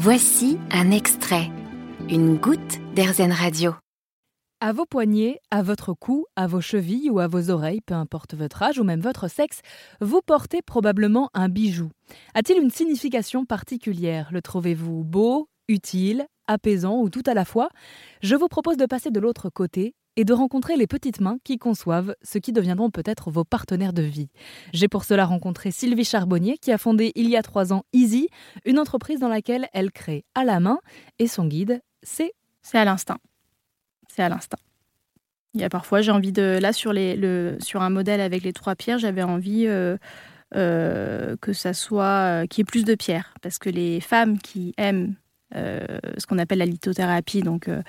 Voici un extrait, une goutte d'Airzen Radio. À vos poignets, à votre cou, à vos chevilles ou à vos oreilles, peu importe votre âge ou même votre sexe, vous portez probablement un bijou. A-t-il une signification particulière? Le trouvez-vous beau, utile, apaisant ou tout à la fois Je vous propose de passer de l'autre côté et de rencontrer les petites mains qui conçoivent ce qui deviendront peut-être vos partenaires de vie. J'ai pour cela rencontré Sylvie Charbonnier qui a fondé il y a trois ans Easy, une entreprise dans laquelle elle crée à la main et son guide, c'est... C'est à l'instinct. C'est à l'instinct. Il y a parfois, j'ai envie de... Là, sur, les, le, sur un modèle avec les trois pierres, j'avais envie... Euh, euh, que ça soit euh, qu'il y ait plus de pierres parce que les femmes qui aiment euh, ce qu'on appelle la lithothérapie, donc euh,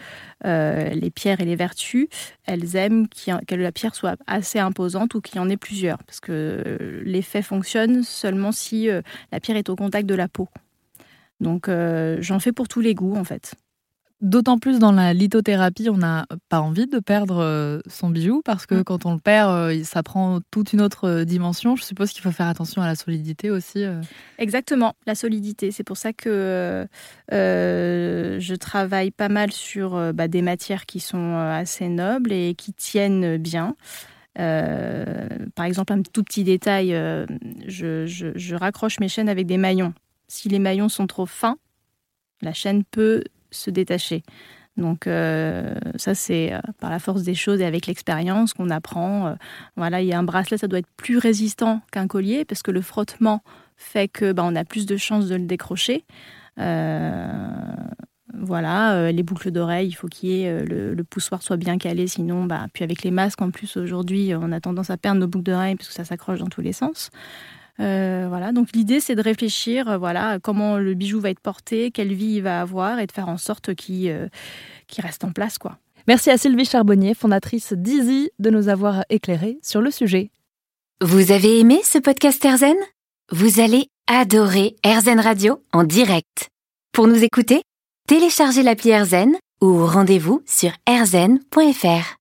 euh, les pierres et les vertus, elles aiment que la pierre soit assez imposante ou qu'il y en ait plusieurs, parce que l'effet fonctionne seulement si la pierre est au contact de la peau. Donc j'en fais pour tous les goûts en fait. D'autant plus dans la lithothérapie, on n'a pas envie de perdre euh, son bijou parce que mm. quand on le perd, euh, ça prend toute une autre euh, dimension. Je suppose qu'il faut faire attention à la solidité aussi. Exactement, la solidité. C'est pour ça que je travaille pas mal sur bah, des matières qui sont assez nobles et qui tiennent bien. par exemple, un tout petit détail, je raccroche mes chaînes avec des maillons. Si les maillons sont trop fins, la chaîne peut se détacher. Donc euh, ça c'est euh, par la force des choses et avec l'expérience qu'on apprend. Euh, voilà, il y a un bracelet, ça doit être plus résistant qu'un collier parce que le frottement fait que bah, on a plus de chances de le décrocher. voilà, les boucles d'oreilles, il faut qu'il y ait le, poussoir soit bien calé, sinon, bah, puis avec les masques en plus aujourd'hui, on a tendance à perdre nos boucles d'oreilles parce que ça s'accroche dans tous les sens. Euh, voilà, donc l'idée c'est de réfléchir, euh, voilà, comment le bijou va être porté, quelle vie il va avoir et de faire en sorte qu'il euh, reste en place, quoi. Merci à Sylvie Charbonnier, fondatrice d'Easy, de nous avoir éclairé sur le sujet. Vous avez aimé ce podcast Erzen Vous allez adorer Erzen Radio en direct. Pour nous écouter, téléchargez l'appli Erzen ou rendez-vous sur erzen.fr.